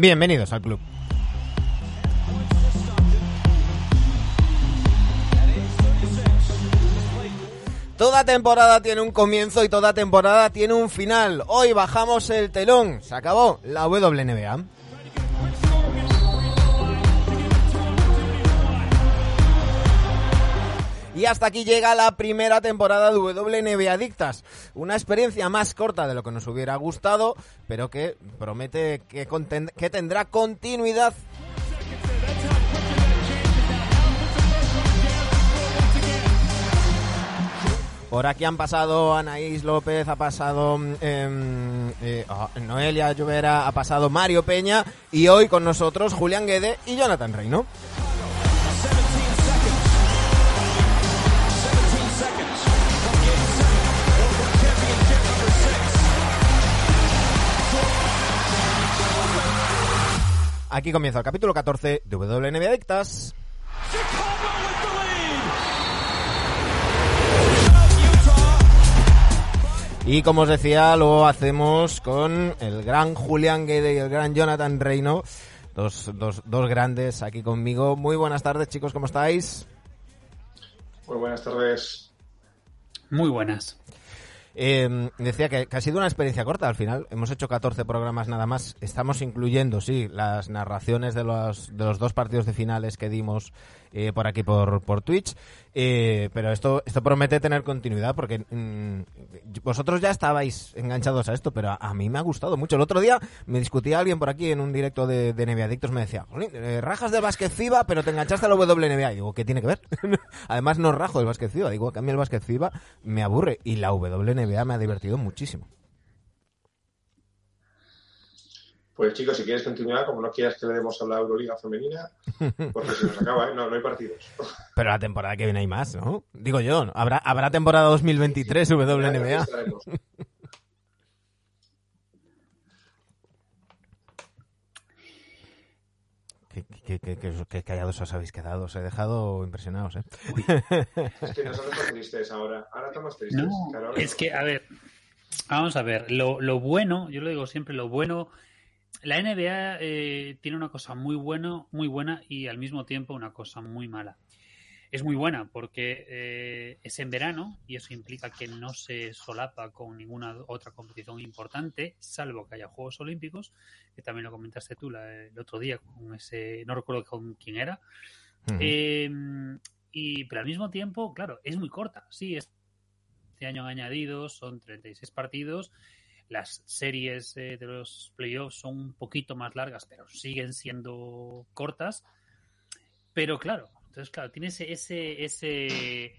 Bienvenidos al club. Toda temporada tiene un comienzo y toda temporada tiene un final. Hoy bajamos el telón. Se acabó la WNBA. Y hasta aquí llega la primera temporada de WNBA Adictas. Una experiencia más corta de lo que nos hubiera gustado, pero que promete que, tendrá continuidad Por aquí han pasado Anaís López, ha pasado em, eh, oh, Noelia Llovera, ha pasado Mario Peña y hoy con nosotros Julián Guede y Jonathan Reino. Aquí comienza el capítulo 14 de WNBA Adictas. Y como os decía, lo hacemos con el gran Julián Guede y el gran Jonathan Reino, dos, dos, dos grandes aquí conmigo. Muy buenas tardes, chicos, ¿cómo estáis? Muy buenas tardes. Muy buenas. Eh, decía que, ha sido una experiencia corta al final. Hemos hecho 14 programas nada más. Estamos incluyendo, sí, las narraciones de los, de los dos partidos de finales que dimos eh, por aquí por, por Twitch. Eh, pero esto, esto promete tener continuidad porque mm, vosotros ya estabais enganchados a esto, pero a, mí me ha gustado mucho. El otro día me discutía alguien por aquí en un directo de, de Adictos, me decía, eh, rajas del básquet FIBA, pero te enganchaste a la WNBA. Y digo, ¿qué tiene que ver? Además no rajo del básquet FIBA, digo, a mí el básquet FIBA me aburre y la WNBA me ha divertido muchísimo. Pues chicos, si quieres continuar, como no quieras que le demos a la Euroliga femenina, porque se nos acaba, ¿eh? No, no hay partidos. Pero la temporada que viene hay más, ¿no? Digo yo, ¿habrá, habrá temporada 2023 WNBA? Qué, qué, qué, callados os habéis quedado. Os he dejado impresionados, ¿eh? Es que nos han tristes ahora. Ahora estamos tristes. No, es que, a ver, vamos a ver. Lo, lo bueno, yo lo digo siempre, lo bueno la NBA eh, tiene una cosa muy buena, muy buena y al mismo tiempo una cosa muy mala. Es muy buena porque eh, es en verano y eso implica que no se solapa con ninguna otra competición importante, salvo que haya Juegos Olímpicos, que también lo comentaste tú el otro día con ese, no recuerdo con quién era. Em, y, pero al mismo tiempo, claro, es muy corta. Sí, este año han añadido, son 36 partidos las series eh, de los playoffs son un poquito más largas, pero siguen siendo cortas. Pero claro, entonces claro, tiene ese, ese,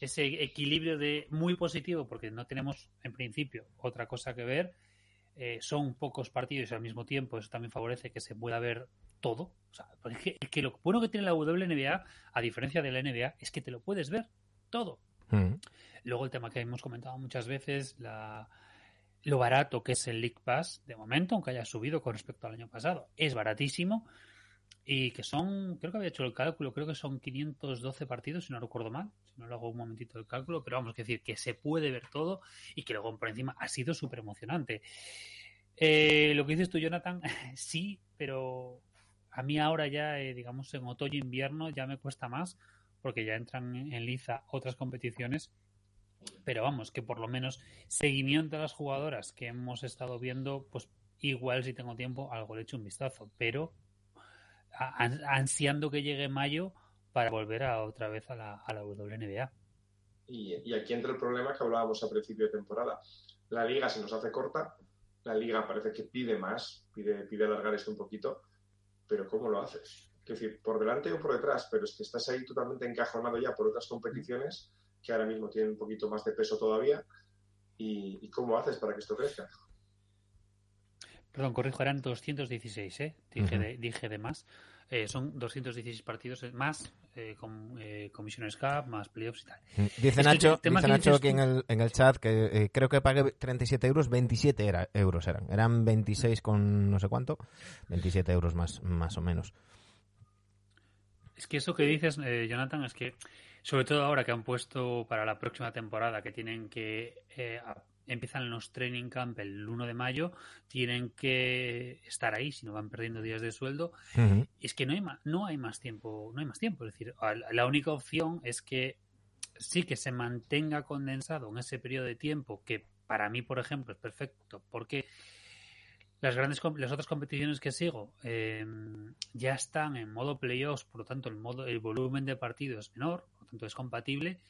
ese, equilibrio de muy positivo, porque no tenemos en principio otra cosa que ver. Eh, son pocos partidos y al mismo tiempo eso también favorece que se pueda ver todo. O sea, que, lo bueno que tiene la WNBA, a diferencia de la NBA, es que te lo puedes ver todo. Mm. Luego el tema que hemos comentado muchas veces, la, lo barato que es el League Pass de momento, aunque haya subido con respecto al año pasado. Es baratísimo y que son, creo que había hecho el cálculo, creo que son 512 partidos, si no recuerdo mal, si no lo hago un momentito el cálculo, pero vamos, a decir que se puede ver todo y que luego por encima ha sido súper emocionante. Eh, lo que dices tú, Jonathan, sí, pero a mí ahora ya, eh, digamos, en otoño-invierno ya me cuesta más porque ya entran en liza otras competiciones pero vamos, que por lo menos seguimiento a las jugadoras que hemos estado viendo, pues igual si tengo tiempo, algo le echo un vistazo, pero ansiando que llegue mayo para volver a otra vez a la, a la WNBA. Y, aquí entra el problema que hablábamos a principio de temporada. La liga se nos hace corta, la liga parece que pide más, pide, pide alargar esto un poquito, pero ¿cómo lo haces? Es decir, por delante o por detrás, pero es que estás ahí totalmente encajonado ya por otras competiciones que ahora mismo tienen un poquito más de peso todavía. ¿Y, cómo haces para que esto crezca? Perdón, corrijo, eran 216, ¿eh? Dije, de, dije de más. Eh, son 216 partidos más eh, con eh, Comisiones Cup, más playoffs y tal. Dice Nacho, dice Nacho aquí en el, en el chat que eh, creo que pagué 37 euros, 27 era, euros eran. Eran 26 con no sé cuánto, 27 euros más, más o menos. Es que eso que dices, Jonathan, es que sobre todo ahora que han puesto para la próxima temporada que tienen que eh, empiezan los training camp el 1 de mayo, tienen que estar ahí, si no van perdiendo días de sueldo. Es que no hay, más, no hay más tiempo, no hay más tiempo. Es decir, la única opción es que sí que se mantenga condensado en ese periodo de tiempo que para mí, por ejemplo, es perfecto, porque las grandes las otras competiciones que sigo em, ya están en modo playoffs, por lo tanto el modo el volumen de partidos es menor, por lo tanto es compatible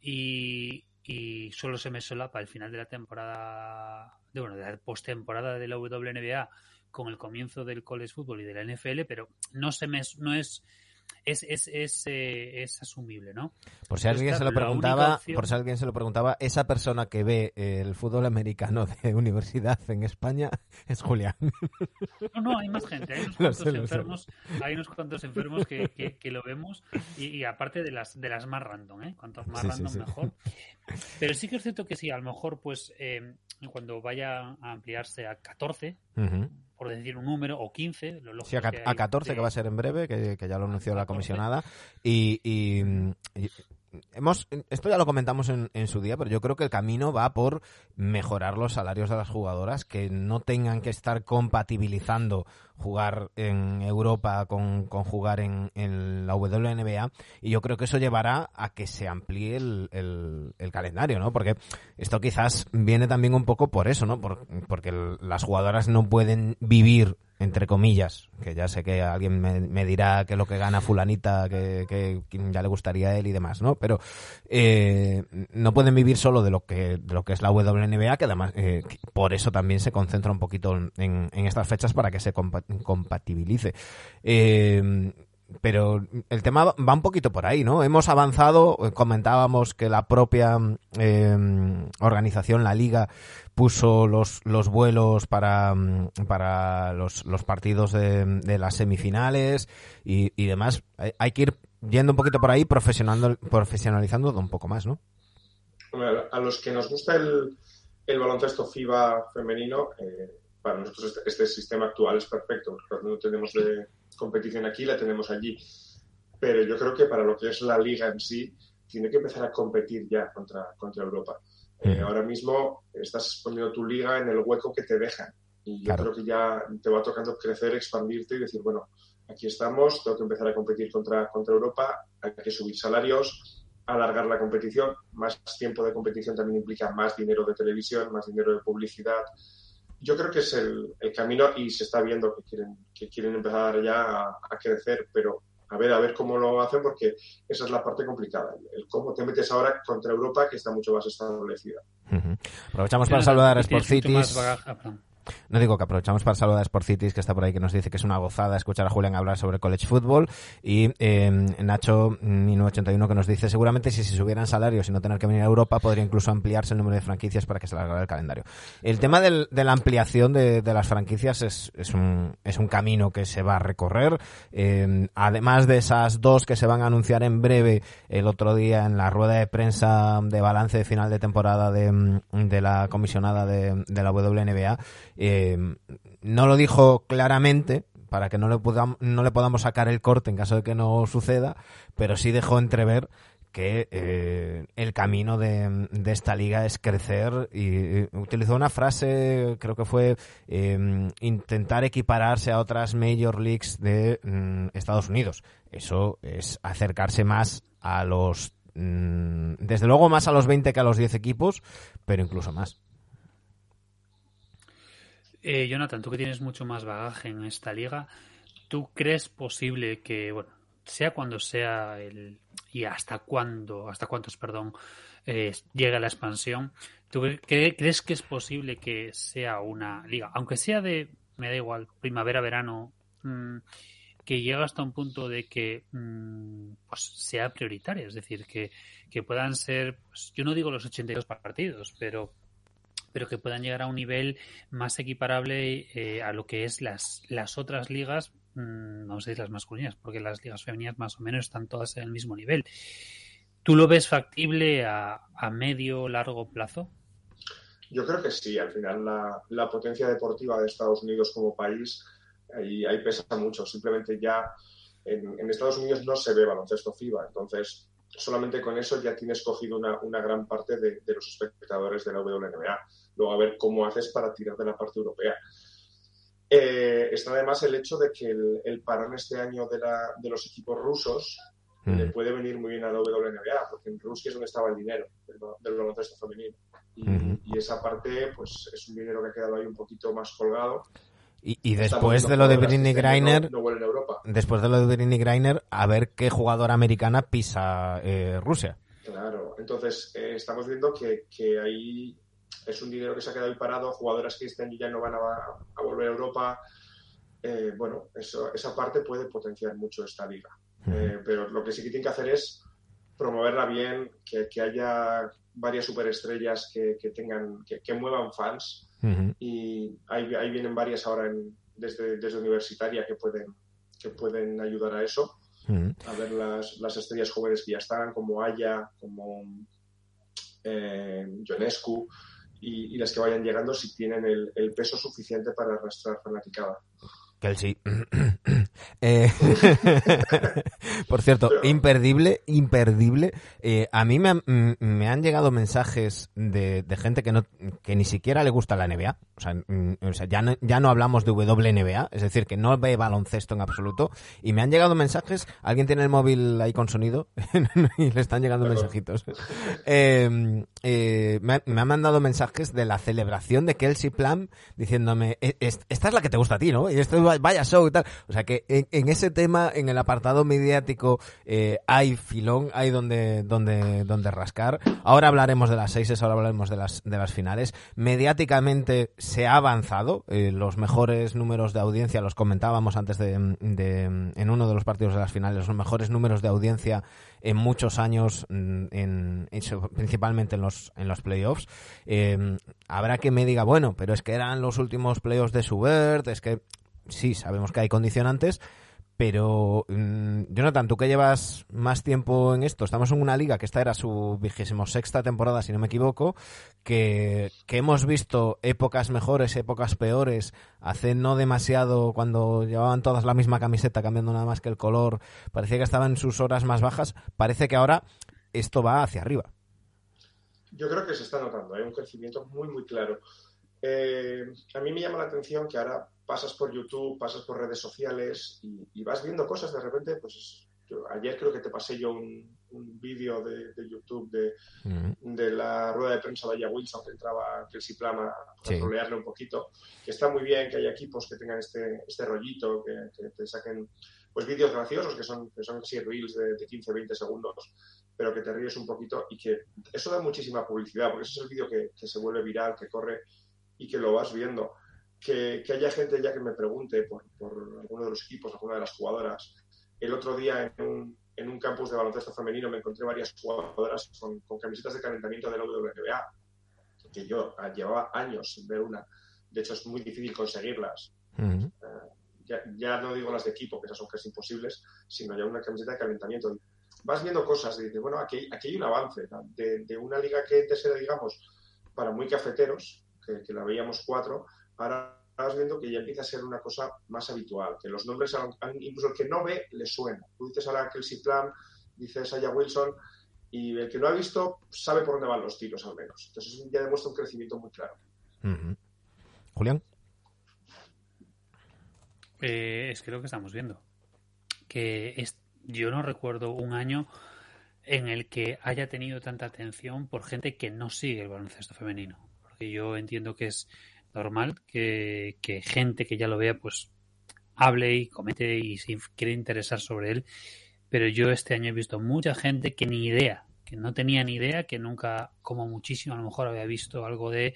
y, y solo se me solapa el final de la temporada, de, bueno, de la postemporada de la WNBA con el comienzo del college football y de la NFL, pero no se me no es es, es, es, eh, es asumible, ¿no? Por si alguien se lo preguntaba, por si alguien se lo preguntaba, esa persona que ve el fútbol americano de universidad en España es Julián. No, no, hay más gente, hay unos cuantos enfermos, hay unos cuantos enfermos que, que, lo vemos y, aparte de las de las más random, ¿eh? Cuantos más random mejor. Pero sí que es cierto que sí, a lo mejor pues eh, cuando vaya a ampliarse a 14, por decir un número, o 15. Lo sí, a, 14, que va a ser en breve, que, ya lo anunció la comisionada. y, y, hemos esto ya lo comentamos en, en, su día, pero yo creo que el camino va por mejorar los salarios de las jugadoras, que no tengan que estar compatibilizando jugar en Europa con, jugar en, la WNBA y yo creo que eso llevará a que se amplíe el, calendario, ¿no? Porque esto quizás viene también un poco por eso, ¿no? Por, porque las jugadoras no pueden vivir entre comillas, que ya sé que alguien me, dirá que lo que gana fulanita, que, que, ya le gustaría a él y demás, ¿no? Pero eh, no pueden vivir solo de lo que de lo que es la WNBA, que además eh, por eso también se concentra un poquito en, en estas fechas para que se compatibilice. Eh, pero el tema va un poquito por ahí, ¿no? Hemos avanzado, comentábamos que la propia eh, organización, la liga, puso los, los vuelos para, para los, los partidos de, las semifinales y, y demás. Hay, que ir yendo un poquito por ahí, profesionalizando, un poco más, ¿no? A los que nos gusta el, el baloncesto FIBA femenino, eh, para nosotros este, este, sistema actual es perfecto, no tenemos de competición aquí, la tenemos allí. Pero yo creo que para lo que es la liga en sí, tiene que empezar a competir ya contra, contra Europa. Eh, ahora mismo estás poniendo tu liga en el hueco que te dejan. Y yo creo que ya te va tocando crecer, expandirte y decir, bueno, aquí estamos, tengo que empezar a competir contra, contra Europa, hay que subir salarios, alargar la competición. Más tiempo de competición también implica más dinero de televisión, más dinero de publicidad, yo creo que es el, camino y se está viendo que quieren, que quieren empezar ya a, crecer, pero a ver, a ver cómo lo hacen porque esa es la parte complicada, el cómo te metes ahora contra Europa que está mucho más establecida. Aprovechamos para saludar a Sport Cities. No digo que aprovechamos para saludar a Sport Cities, que está por ahí, que nos dice que es una gozada escuchar a Julián hablar sobre college football. Y eh, Nacho 1981 que nos dice, seguramente si se subieran salarios y no tener que venir a Europa, podría incluso ampliarse el número de franquicias para que se alargara el calendario. El tema de la ampliación de, las franquicias es, es, un, es un camino que se va a recorrer. Eh, además de esas dos que se van a anunciar en breve el otro día en la rueda de prensa de balance de final de temporada de, de la comisionada de, de la WNBA, eh, no lo dijo claramente para que no le, podamos, no le podamos sacar el corte en caso de que no suceda, pero sí dejó entrever que eh, el camino de, esta liga es crecer y, utilizó una frase, creo que fue eh, intentar equipararse a otras major leagues de mm, Estados Unidos. Eso es acercarse más a los, mm, desde luego más a los 20 que a los 10 equipos, pero incluso más. Eh, Jonathan, tú que tienes mucho más bagaje en esta liga, ¿tú crees posible que, bueno, sea cuando sea el y hasta cuándo, hasta cuántos, perdón, eh, llegue la expansión, ¿tú crees que es posible que sea una liga, aunque sea de, me da igual, primavera, verano, mm, que llegue hasta un punto de que mm, pues sea prioritaria, es decir, que, que puedan ser, pues, yo no digo los 82 partidos, pero pero que puedan llegar a un nivel más equiparable eh, a lo que es las, las otras ligas, mmm, vamos a decir las masculinas, porque las ligas femeninas más o menos están todas en el mismo nivel. ¿Tú lo ves factible a, a medio largo plazo? Yo creo que sí, al final la, la potencia deportiva de Estados Unidos como país ahí, pesa mucho. Simplemente ya en, en, Estados Unidos no se ve baloncesto FIBA, entonces solamente con eso ya tienes cogido una, una gran parte de, de, los espectadores de la WNBA. Luego a ver cómo haces para tirar de la parte europea. Eh, está además el hecho de que el, el parón este año de, la, de los equipos rusos mm. le puede venir muy bien a la WNBA, porque en Rusia es donde estaba el dinero del, baloncesto femenino. Y, mm -hmm. y, esa parte, pues es un dinero que ha quedado ahí un poquito más colgado. Y, y después de lo de Britney Greiner, no, no después de lo de Britney Greiner, a ver qué jugadora americana pisa eh, Rusia. Claro, entonces eh, estamos viendo que, que ahí es un dinero que se ha quedado ahí parado, jugadoras que este año ya no van a, a volver a Europa. Eh, bueno, eso, esa parte puede potenciar mucho esta liga. Eh, pero lo que sí que tienen que hacer es promoverla bien, que, que haya varias superestrellas que, que tengan, que, que, muevan fans. Uh -huh. Y ahí, ahí, vienen varias ahora en, desde, desde universitaria que pueden, que pueden ayudar a eso. Uh -huh. A ver las, las estrellas jóvenes que ya están, como Aya, como eh, Jonescu y, y, las que vayan llegando si tienen el, el peso suficiente para arrastrar fanaticada. Eh, por cierto, imperdible, imperdible. Eh, a mí me han, me han, llegado mensajes de, de, gente que no que ni siquiera le gusta la NBA. O sea, o sea ya, no, ya no hablamos de WNBA, es decir, que no ve baloncesto en absoluto. Y me han llegado mensajes. Alguien tiene el móvil ahí con sonido y le están llegando Perdón. mensajitos. Eh, eh, me, me, han mandado mensajes de la celebración de Kelsey Plum diciéndome: e, Esta es la que te gusta a ti, ¿no? Y esto vaya show y tal. O sea que en, ese tema, en el apartado mediático, eh, hay filón, hay donde, donde, donde rascar. Ahora hablaremos de las seis, ahora hablaremos de las, de las finales. Mediáticamente se ha avanzado. Eh, los mejores números de audiencia, los comentábamos antes de, en uno de los partidos de las finales, los mejores números de audiencia en muchos años, mm, en, en, principalmente en los, en los playoffs. Eh, habrá que me diga, bueno, pero es que eran los últimos playoffs de Subert, es que sí, sabemos que hay condicionantes, pero mmm, Jonathan, tú que llevas más tiempo en esto, estamos en una liga que esta era su vigésimo sexta temporada, si no me equivoco, que, que hemos visto épocas mejores, épocas peores, hace no demasiado, cuando llevaban todas la misma camiseta, cambiando nada más que el color, parecía que estaban en sus horas más bajas, parece que ahora esto va hacia arriba. Yo creo que se está notando, hay ¿eh? un crecimiento muy, muy claro. Eh, a mí me llama la atención que ahora pasas por YouTube, pasas por redes sociales y, y vas viendo cosas de repente, pues yo, ayer creo que te pasé yo un, un vídeo de, de, YouTube de, uh -huh. de, la rueda de prensa de Aya Wilson que entraba Kelsey Plama a sí. trolearle un poquito, que está muy bien que haya equipos que tengan este, este rollito, que, que te saquen pues vídeos graciosos que son, que son así reels de, de 15, 20 segundos, pero que te ríes un poquito y que eso da muchísima publicidad, porque ese es el vídeo que, que se vuelve viral, que corre y que lo vas viendo que, que, haya gente ya que me pregunte por, por alguno de los equipos, alguna de las jugadoras. El otro día en un, en un campus de baloncesto femenino me encontré varias jugadoras con, con camisetas de calentamiento de la WNBA, que yo llevaba años sin ver una. De hecho, es muy difícil conseguirlas. Uh -huh. uh, ya, ya, no digo las de equipo, que esas son casi imposibles, sino ya una camiseta de calentamiento. Vas viendo cosas y dices, bueno, aquí, aquí hay un avance de, de, una liga que antes era, digamos, para muy cafeteros, que, que la veíamos cuatro, ahora vas viendo que ya empieza a ser una cosa más habitual, que los nombres, incluso el que no ve, le suena. Tú dices ahora Kelsey Plum, dices Aya Wilson, y el que no ha visto sabe por dónde van los tiros al menos. Entonces ya demuestra un crecimiento muy claro. Uh -huh. Julián. Eh, es que lo que estamos viendo. Que es, yo no recuerdo un año en el que haya tenido tanta atención por gente que no sigue el baloncesto femenino. Porque yo entiendo que es normal que, que, gente que ya lo vea pues hable y comente y se quiere interesar sobre él. Pero yo este año he visto mucha gente que ni idea que no tenía ni idea que nunca como muchísimo a lo mejor había visto algo de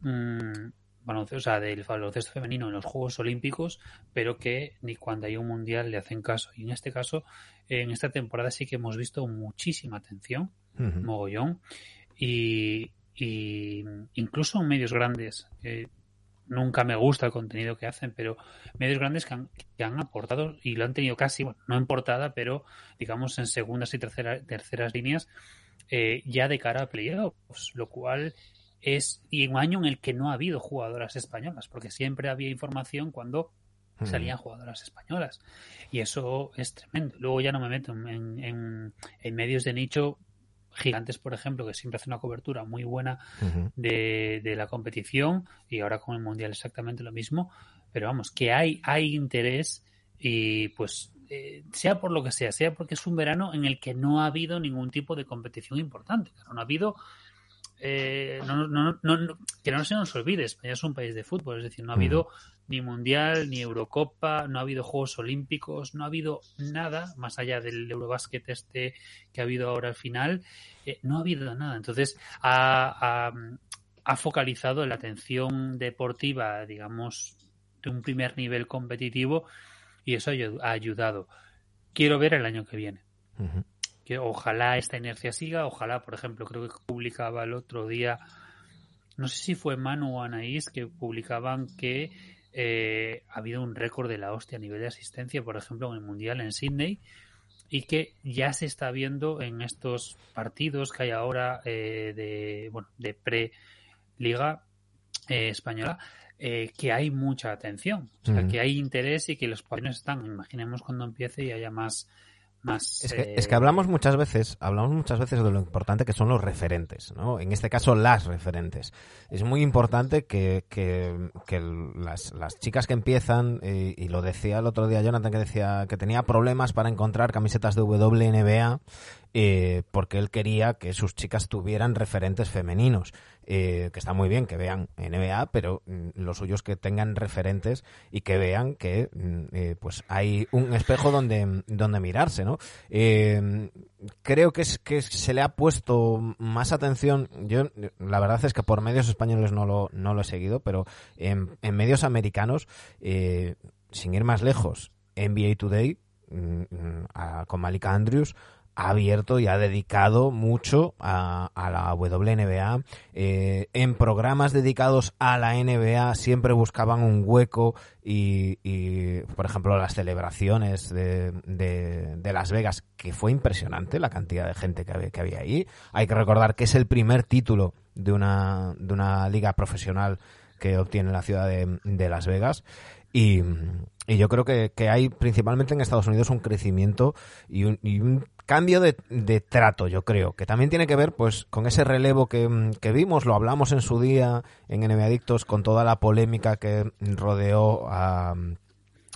mmm, baloncesto, o sea, del baloncesto femenino en los Juegos Olímpicos pero que ni cuando hay un mundial le hacen caso. Y en este caso en esta temporada sí que hemos visto muchísima atención uh -huh. mogollón. Y, y incluso medios grandes. Eh, nunca me gusta el contenido que hacen, pero medios grandes que han, que han, aportado y lo han tenido casi, bueno, no en portada, pero digamos en segundas y tercera, terceras líneas eh, ya de cara a playoffs, lo cual es y un año en el que no ha habido jugadoras españolas, porque siempre había información cuando salían jugadoras españolas. Y eso es tremendo. Luego ya no me meto en, en, en medios de nicho gigantes, por ejemplo, que siempre hace una cobertura muy buena de, de, la competición y ahora con el Mundial exactamente lo mismo. Pero vamos, que hay, hay interés y pues eh, sea por lo que sea, sea porque es un verano en el que no ha habido ningún tipo de competición importante. Claro, no ha habido eh, no, no, no, que no se nos olvide, España es un país de fútbol, es decir, no ha habido ni Mundial, ni Eurocopa, no ha habido Juegos Olímpicos, no ha habido nada, más allá del Eurobasket este que ha habido ahora al final, eh, no ha habido nada. Entonces, ha, ha, focalizado la atención deportiva, digamos, de un primer nivel competitivo y eso ha ayudado. Quiero ver el año que viene que ojalá esta inercia siga, ojalá, por ejemplo, creo que publicaba el otro día, no sé si fue Manu o Anaís, que publicaban que eh, ha habido un récord de la hostia a nivel de asistencia, por ejemplo, en el Mundial en Sydney, y que ya se está viendo en estos partidos que hay ahora eh, de, bueno, de pre-liga eh, española, eh, que hay mucha atención, o sea, que hay interés y que los países están, imaginemos cuando empiece y haya más es, que, es que hablamos muchas veces, hablamos muchas veces de lo importante que son los referentes, ¿no? En este caso, las referentes. Es muy importante que, que, las, las, chicas que empiezan, y, y, lo decía el otro día Jonathan, que decía que tenía problemas para encontrar camisetas de WNBA eh, porque él quería que sus chicas tuvieran referentes femeninos. Eh, que está muy bien que vean NBA, pero mm, lo suyo es que tengan referentes y que vean que mm, eh, pues hay un espejo donde, donde mirarse, ¿no? creo que es que se le ha puesto más atención. Yo, la verdad es que por medios españoles no lo, no lo he seguido, pero en, en medios americanos, sin ir más lejos, NBA Today, mm, con Malika Andrews, ha abierto y ha dedicado mucho a, la WNBA. Eh, en programas dedicados a la NBA siempre buscaban un hueco y, por ejemplo, las celebraciones de, de, Las Vegas, que fue impresionante la cantidad de gente que había, que había ahí. Hay que recordar que es el primer título de una, de una liga profesional que obtiene la ciudad de, de Las Vegas. Y, y yo creo que, que, hay principalmente en Estados Unidos un crecimiento y un, y un cambio de, de, trato, yo creo, que también tiene que ver pues con ese relevo que, que, vimos, lo hablamos en su día en NBA Adictos con toda la polémica que rodeó a,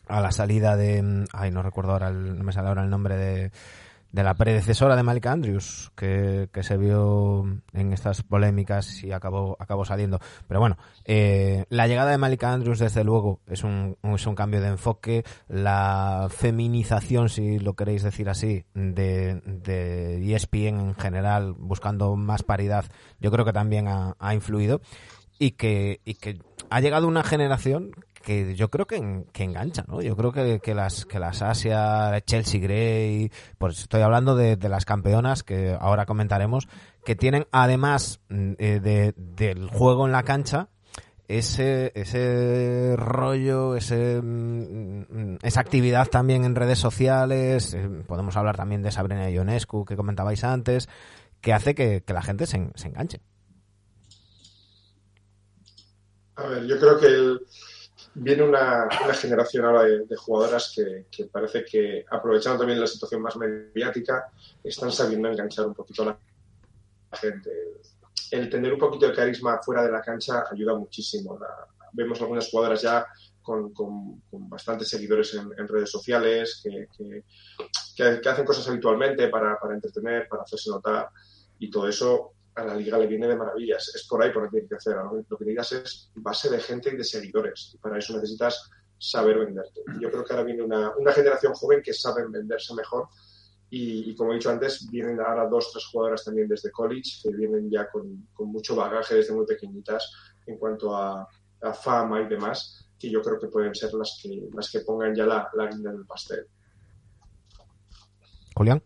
a la salida de... Ay, no recuerdo ahora, el, no me sale ahora el nombre de de la predecesora de Malik Andrews, que, que, se vio en estas polémicas y acabó, acabó saliendo. Pero bueno, eh, la llegada de Malik Andrews, desde luego, es un, es un cambio de enfoque. La feminización, si lo queréis decir así, de, de ESPN en general, buscando más paridad, yo creo que también ha, ha influido. Y que, y que ha llegado una generación que yo creo que, que engancha, ¿no? Yo creo que, que, las que las Asia, Chelsea Grey, pues estoy hablando de, las campeonas que ahora comentaremos, que tienen además mm, eh, de, del juego en la cancha ese ese rollo, ese mm, esa actividad también en redes sociales, eh, podemos hablar también de Sabrina Ionescu que comentabais antes, que hace que, que la gente se, se enganche. A ver, yo creo que el, viene una, generación ahora de, jugadoras que, parece que, aprovechando también la situación más mediática, están sabiendo enganchar un poquito a la gente. El tener un poquito de carisma fuera de la cancha ayuda muchísimo. vemos algunas jugadoras ya con, bastantes seguidores en, redes sociales, que, que, hacen cosas habitualmente para, para entretener, para hacerse notar, y todo eso a la liga le viene de maravillas. Es por ahí por lo que hacer. Lo que necesitas es base de gente y de seguidores. Y para eso necesitas saber venderte. Yo creo que ahora viene una, una generación joven que sabe venderse mejor. Y, como he dicho antes, vienen ahora dos, tres jugadoras también desde college que vienen ya con, con mucho bagaje desde muy pequeñitas en cuanto a, a, fama y demás, que yo creo que pueden ser las que, las que pongan ya la, la guinda en el pastel. Julián.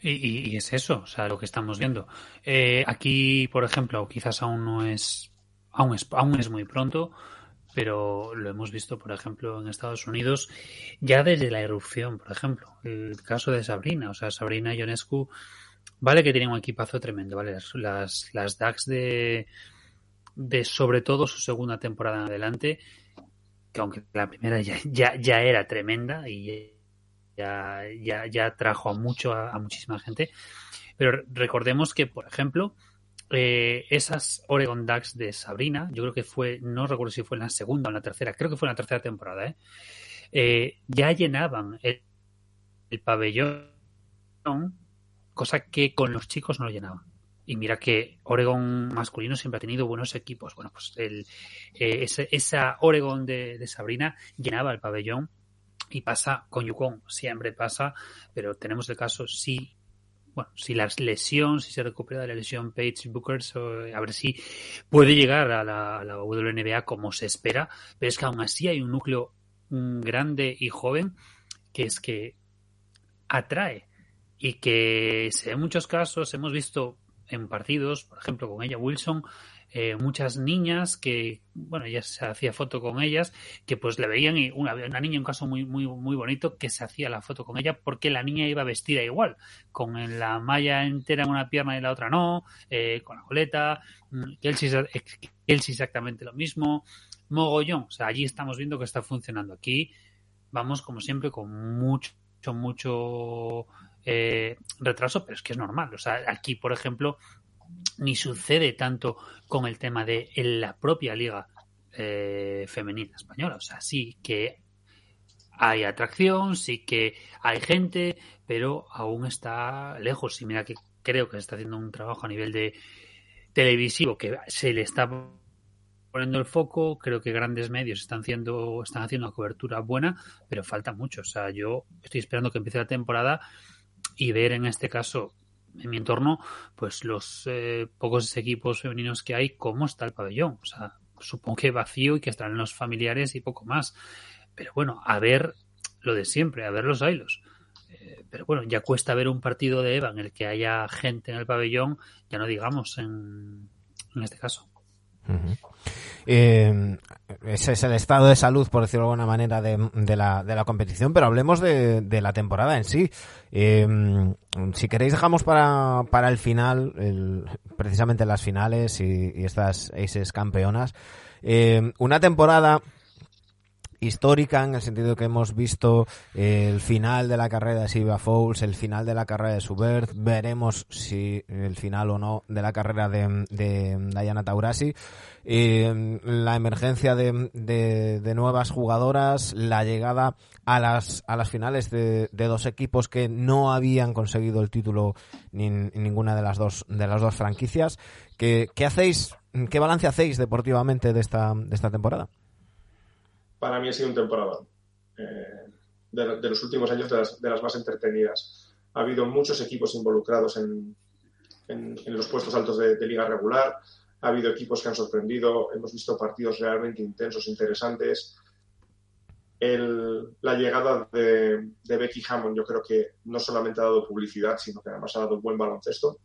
Y, y, es eso, o sea, lo que estamos viendo. Eh, aquí, por ejemplo, quizás aún no es, aún es, aún es muy pronto, pero lo hemos visto, por ejemplo, en Estados Unidos, ya desde la erupción, por ejemplo, el caso de Sabrina, o sea, Sabrina Ionescu, vale que tiene un equipazo tremendo, vale, las, las, las DAX de, de sobre todo su segunda temporada en adelante, que aunque la primera ya, ya, ya era tremenda y ya, ya, ya trajo a mucho a, muchísima gente. Pero recordemos que, por ejemplo, eh, esas Oregon Ducks de Sabrina, yo creo que fue, no recuerdo si fue en la segunda o en la tercera, creo que fue en la tercera temporada, ¿eh? Eh, ya llenaban el, el, pabellón, cosa que con los chicos no lo llenaban. Y mira que Oregon masculino siempre ha tenido buenos equipos. Bueno, pues el, esa Oregon de, de Sabrina llenaba el pabellón y pasa con Yukon, siempre pasa, pero tenemos el caso si bueno, si la lesión, si se recupera de la lesión Page Bookers, a ver si puede llegar a la, WNBA como se espera, pero es que aún así hay un núcleo grande y joven que es que atrae y que en muchos casos hemos visto en partidos, por ejemplo con ella Wilson, eh, muchas niñas que, bueno, ella se hacía foto con ellas, que pues le veían y una, una niña, un caso muy, muy, muy bonito, que se hacía la foto con ella porque la niña iba vestida igual, con la malla entera en una pierna y la otra no, eh, con la coleta, mm, Kelsey, exactamente lo mismo, mogollón, o sea, allí estamos viendo que está funcionando. Aquí vamos, como siempre, con mucho, mucho eh, retraso, pero es que es normal. O sea, aquí, por ejemplo, ni sucede tanto con el tema de la propia liga eh, femenina española. O sea, sí que hay atracción, sí que hay gente, pero aún está lejos. Y mira que creo que está haciendo un trabajo a nivel de televisivo que se le está poniendo el foco, creo que grandes medios están haciendo, están haciendo una cobertura buena, pero falta mucho. O sea, yo estoy esperando que empiece la temporada y ver en este caso en mi entorno, pues los eh, pocos equipos femeninos que hay, cómo está el pabellón. O sea, supongo que vacío y que estarán los familiares y poco más. Pero bueno, a ver lo de siempre, a ver los hilos. Eh, pero bueno, ya cuesta ver un partido de EVA en el que haya gente en el pabellón, ya no digamos en, en este caso. Eh, ese es el estado de salud, por decirlo de alguna manera, de, la, de la, competición, pero hablemos de, la temporada en sí. Eh, si queréis, dejamos para, para el final, precisamente las finales y, estas Aces campeonas. Eh, una temporada histórica en el sentido que hemos visto el final de la carrera de Silvia Fowles, el final de la carrera de Subert, veremos si el final o no de la carrera de, de Diana Taurasi, eh, la emergencia de, de, nuevas jugadoras, la llegada a las, a las finales de, dos equipos que no habían conseguido el título ni, ninguna de las dos, de las dos franquicias. ¿Qué, qué hacéis, qué balance hacéis deportivamente de esta, de esta temporada? Para mí ha sido un temporada eh, de, los últimos años de las, más entretenidas. Ha habido muchos equipos involucrados en, los puestos altos de, liga regular, ha habido equipos que han sorprendido, hemos visto partidos realmente intensos, interesantes. la llegada de, Becky Hammond yo creo que no solamente ha dado publicidad, sino que además ha dado buen baloncesto,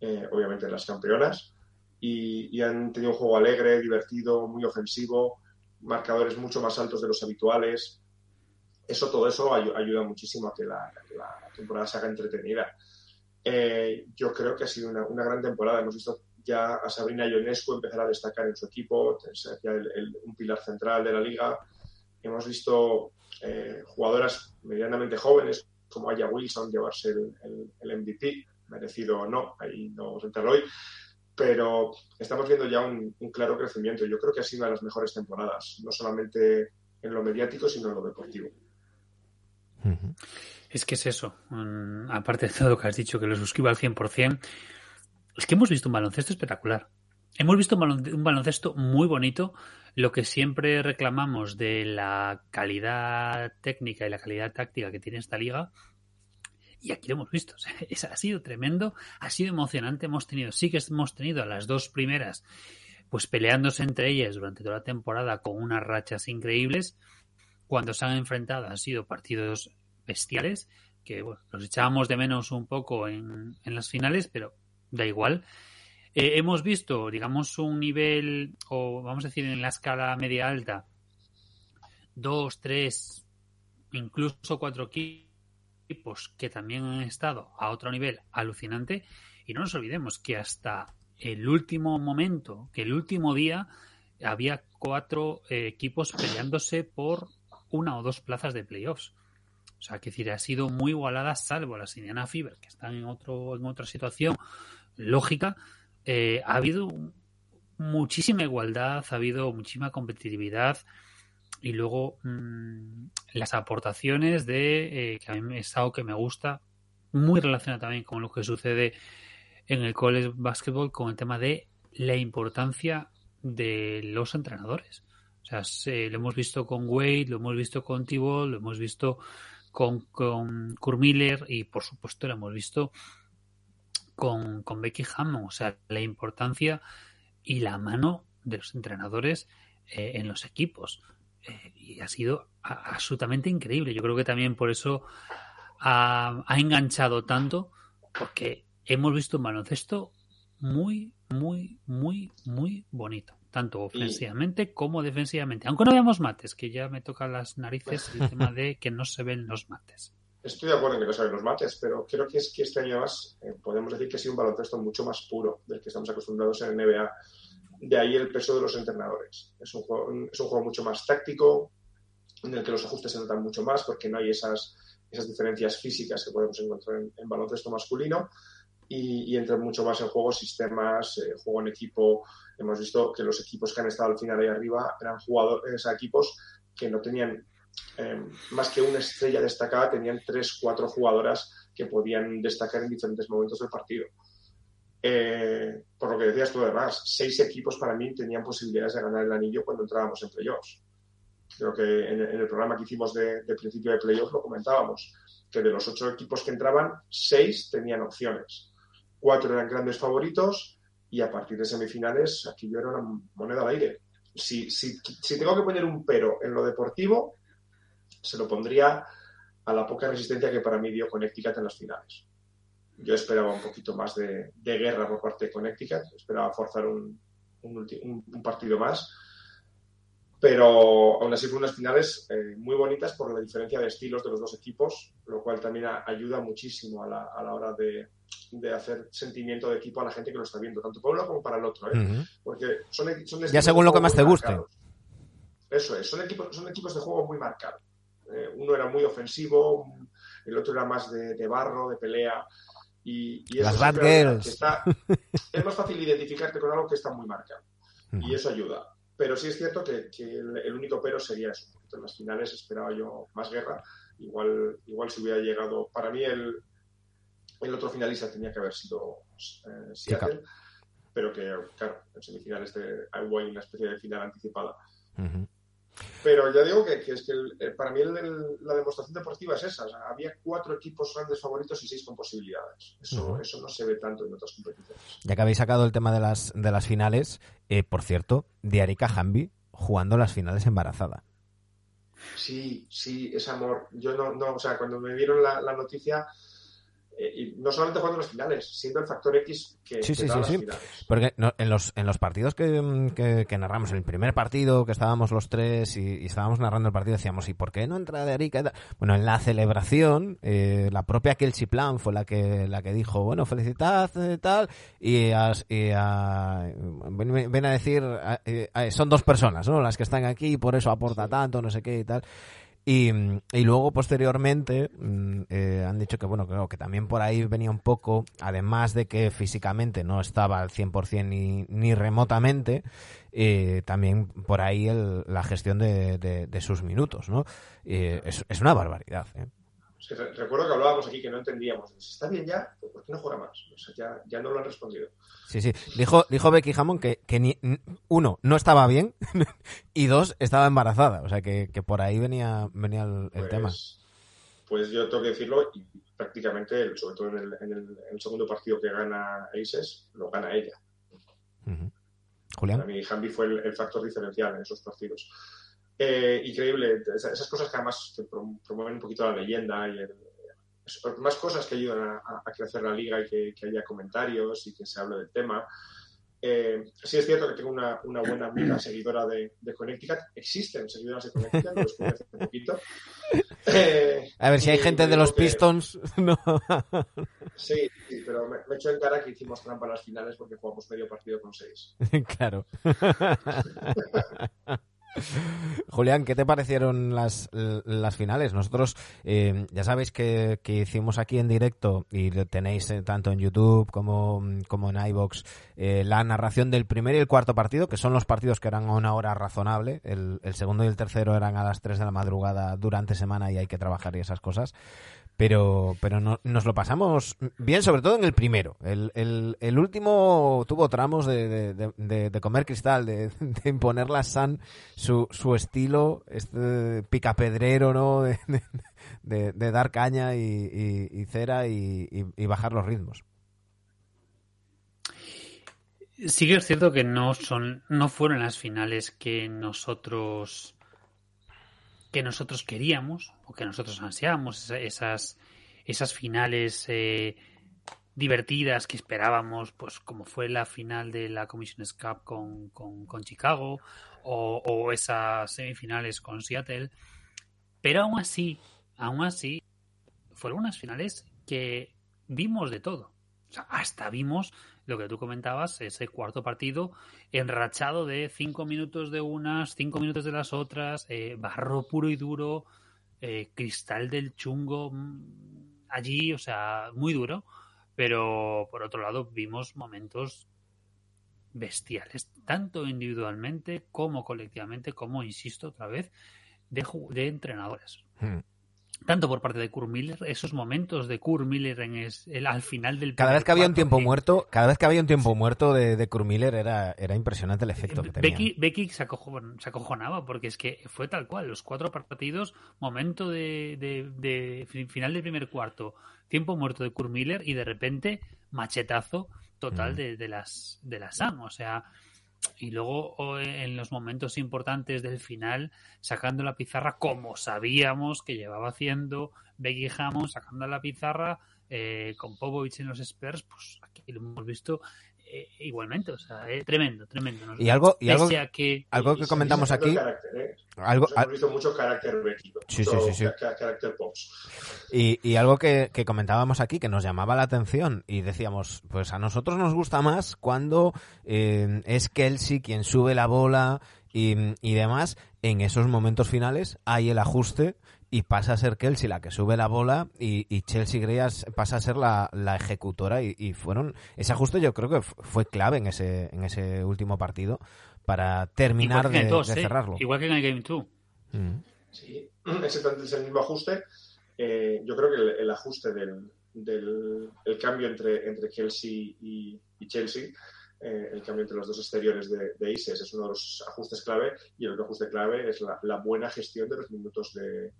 eh, obviamente las campeonas, y, y han tenido un juego alegre, divertido, muy ofensivo marcadores mucho más altos de los habituales. Eso, todo eso ayuda muchísimo a que la, temporada se haga entretenida. Eh, yo creo que ha sido una, gran temporada. Hemos visto ya a Sabrina Ionescu empezar a destacar en su equipo, ser ya un pilar central de la liga. Hemos visto eh, jugadoras medianamente jóvenes como Aya Wilson llevarse el, el, MVP, merecido o no, ahí no a entrar hoy, pero estamos viendo ya un, claro crecimiento. Yo creo que ha sido una de las mejores temporadas, no solamente en lo mediático, sino en lo deportivo. Es que es eso. Mm, aparte de todo lo que has dicho, que lo suscribo al 100%, es que hemos visto un baloncesto espectacular. Hemos visto un baloncesto muy bonito, lo que siempre reclamamos de la calidad técnica y la calidad táctica que tiene esta liga, y aquí lo hemos visto. ha sido tremendo, ha sido emocionante. Hemos tenido, sí que hemos tenido a las dos primeras, pues peleándose entre ellas durante toda la temporada con unas rachas increíbles. Cuando se han enfrentado han sido partidos bestiales, que bueno, los echábamos de menos un poco en, las finales, pero da igual. Eh, hemos visto, digamos, un nivel, o vamos a decir en la escala media alta, dos, tres, incluso cuatro equipos equipos que también han estado a otro nivel alucinante. Y no nos olvidemos que hasta el último momento, que el último día, había cuatro eh, equipos peleándose por una o dos plazas de playoffs. O sea, que decir, ha sido muy igualada, salvo las Indiana Fever, que están en otro, en otra situación lógica. Eh, ha habido muchísima igualdad, ha habido muchísima competitividad y luego mmm, las aportaciones de eh, que a mí es algo que me gusta, muy relacionado también con lo que sucede en el college basketball con el tema de la importancia de los entrenadores. O sea, se, lo hemos visto con Wade, lo hemos visto con Thibault, lo hemos visto con, con Kurmiller y por supuesto lo hemos visto con, con Becky Hammond. O sea, la importancia y la mano de los entrenadores eh, en los equipos. Y ha sido absolutamente increíble. Yo creo que también por eso ha, ha, enganchado tanto, porque hemos visto un baloncesto muy, muy, muy, muy bonito. Tanto ofensivamente como defensivamente. Aunque no veamos mates, que ya me toca las narices el tema de que no se ven los mates. Estoy de acuerdo en que no se ven los mates, pero creo que es que este año más eh, podemos decir que ha sido un baloncesto mucho más puro del que estamos acostumbrados en NBA. De ahí el peso de los entrenadores. Es un juego, es un juego mucho más táctico, en el que los ajustes se notan mucho más porque no hay esas, esas diferencias físicas que podemos encontrar en, en baloncesto masculino y, y entran mucho más en juego sistemas, eh, juego en equipo. Hemos visto que los equipos que han estado al final ahí arriba eran jugadores, equipos que no tenían eh, más que una estrella destacada, tenían tres, cuatro jugadoras que podían destacar en diferentes momentos del partido. Eh, por decías tú además, seis equipos para mí tenían posibilidades de ganar el anillo cuando entrábamos en playoffs. Creo que en, el programa que hicimos de, de principio de playoffs lo comentábamos, que de los ocho equipos que entraban, seis tenían opciones. Cuatro eran grandes favoritos y a partir de semifinales aquí yo era una moneda al aire. Si, si, si tengo que poner un pero en lo deportivo, se lo pondría a la poca resistencia que para mí dio Connecticut en las finales. Yo esperaba un poquito más de, de guerra por parte de Connecticut, esperaba forzar un, un, un partido más, pero aún así fueron unas finales eh, muy bonitas por la diferencia de estilos de los dos equipos, lo cual también a, ayuda muchísimo a la, a la hora de, de, hacer sentimiento de equipo a la gente que lo está viendo, tanto para uno como para el otro, ¿eh? uh -huh. porque son, son ya según lo que más te guste. Marcados. Eso es, son equipos, son equipos de juego muy marcados. Eh, uno era muy ofensivo, el otro era más de, de barro, de pelea. Y, y Las Bad Girls. Está, es más fácil identificarte con algo que está muy marcado. Y eso ayuda. Pero sí es cierto que, que el, el, único pero sería eso. En las finales esperaba yo más guerra. Igual, igual si hubiera llegado. Para mí, el, el otro finalista tenía que haber sido eh, Seattle. Sí, pero que, claro, en semifinales de, hay una especie de final anticipada. Uh -huh. Pero ya digo que, que es que el, eh, para mí el, la demostración deportiva es esa. O sea, había cuatro equipos grandes favoritos y seis con posibilidades. Eso, uh -huh. eso no se ve tanto en otras competiciones. Ya que habéis sacado el tema de las, de las finales, eh, por cierto, Diarika Hambi jugando las finales embarazada. Sí, sí, es amor. Yo no, no, o sea, cuando me dieron la, la noticia, y no solamente jugando los finales, siendo el factor X que, sí, que sí, sí, sí. Porque en, los, en los partidos que, que, que, narramos, en el primer partido que estábamos los tres y, y, estábamos narrando el partido, decíamos, ¿y por qué no entra de Arica? Bueno, en la celebración, eh, la propia Kelsey Plan fue la que, la que dijo, bueno, felicitad, eh, tal, y, a, y a, ven, ven, a decir, a, a, son dos personas, ¿no? Las que están aquí, por eso aporta tanto, no sé qué y tal. Y, luego, posteriormente, mm, eh, han dicho que, bueno, creo que también por ahí venía un poco, además de que físicamente no estaba al 100% ni, ni remotamente, eh, también por ahí el, la gestión de, de, de, sus minutos, ¿no? Eh, es, es, una barbaridad, ¿eh? Recuerdo que hablábamos aquí que no entendíamos. ¿Está bien ya? ¿Por qué no juega más? O sea, ya, ya no lo han respondido. Sí, sí. Dijo, dijo Becky Hammond que, que ni, uno, no estaba bien y dos, estaba embarazada. O sea, que, que por ahí venía, venía el, el pues, tema. Pues yo tengo que decirlo y prácticamente, sobre todo en el, en, el, en el, segundo partido que gana Aces, lo gana ella. Uh -huh. Julián. Para mí, Hamby fue el factor diferencial en esos partidos. Eh, increíble, esas cosas que además que promueven un poquito la leyenda y el, más cosas que ayudan a, a, crecer la liga y que, que, haya comentarios y que se hable del tema. Eh, sí es cierto que tengo una, una buena amiga seguidora de, de, Connecticut. Existen seguidoras de Connecticut, lo descubrí hace poquito. Eh, a ver si hay gente de los Pistons. No. Sí, sí, pero me, me echo en cara que hicimos trampa en las finales porque jugamos medio partido con seis. claro. Julián, ¿qué te parecieron las, las finales? Nosotros, eh, ya sabéis que, que, hicimos aquí en directo y lo tenéis eh, tanto en YouTube como, como en iBox eh, la narración del primer y el cuarto partido, que son los partidos que eran a una hora razonable. El, segundo y el tercero eran a las 3 de la madrugada durante semana y hay que trabajar y esas cosas pero, pero no, nos lo pasamos bien, sobre todo en el primero. El, el, el último tuvo tramos de, de, comer cristal, de, imponer la San su, su estilo, este picapedrero, ¿no? De, dar caña y, y, y cera y, y, bajar los ritmos. Sí que es cierto que no son, no fueron las finales que nosotros que nosotros queríamos o que nosotros ansiábamos, esas, esas finales eh, divertidas que esperábamos, pues como fue la final de la Commissioners Cup con, con, Chicago o, o, esas semifinales con Seattle. Pero aún así, aún así, fueron unas finales que vimos de todo. O sea, hasta vimos lo que tú comentabas, ese cuarto partido enrachado de cinco minutos de unas, cinco minutos de las otras, eh, barro puro y duro, eh, cristal del chungo mm, allí, o sea, muy duro. Pero por otro lado, vimos momentos bestiales, tanto individualmente como colectivamente, como, insisto otra vez, de, de entrenadores. Hmm tanto por parte de Kurt Miller, esos momentos de Kurt Miller en es, el, al final del cada vez que había un tiempo que... muerto, cada vez que había un tiempo muerto de, de Kurt Miller era, era impresionante el efecto que tenía. Becky, Becky se, acojon, se, acojonaba porque es que fue tal cual, los cuatro partidos, momento de, de, de, final del primer cuarto, tiempo muerto de Kurt Miller y de repente machetazo total mm. de, de las de la Sam, o sea, y luego en los momentos importantes del final sacando la pizarra como sabíamos que llevaba haciendo Becky Hammond sacando la pizarra eh, con Popovich en los Spurs pues aquí lo hemos visto eh, igualmente o sea eh, tremendo tremendo y algo y algo que, algo que comentamos aquí carácter, ¿eh? algo hemos visto mucho carácter Becky sí, sí, sí, sí. carácter y, y algo que, que, comentábamos aquí que nos llamaba la atención y decíamos pues a nosotros nos gusta más cuando eh, es Kelsey quien sube la bola y, y demás en esos momentos finales hay el ajuste y pasa a ser Kelsey la que sube la bola y, y Chelsea Greas pasa a ser la, la ejecutora y, y, fueron ese ajuste yo creo que fue clave en ese en ese último partido para terminar de, dos, de, cerrarlo. ¿eh? Igual que en el Game 2. Mm. Sí, ese es el mismo ajuste. Eh, yo creo que el, el ajuste del, del el cambio entre, entre Kelsey y, y Chelsea eh, el cambio entre los dos exteriores de, de, ISIS es uno de los ajustes clave y el otro ajuste clave es la, la buena gestión de los minutos de,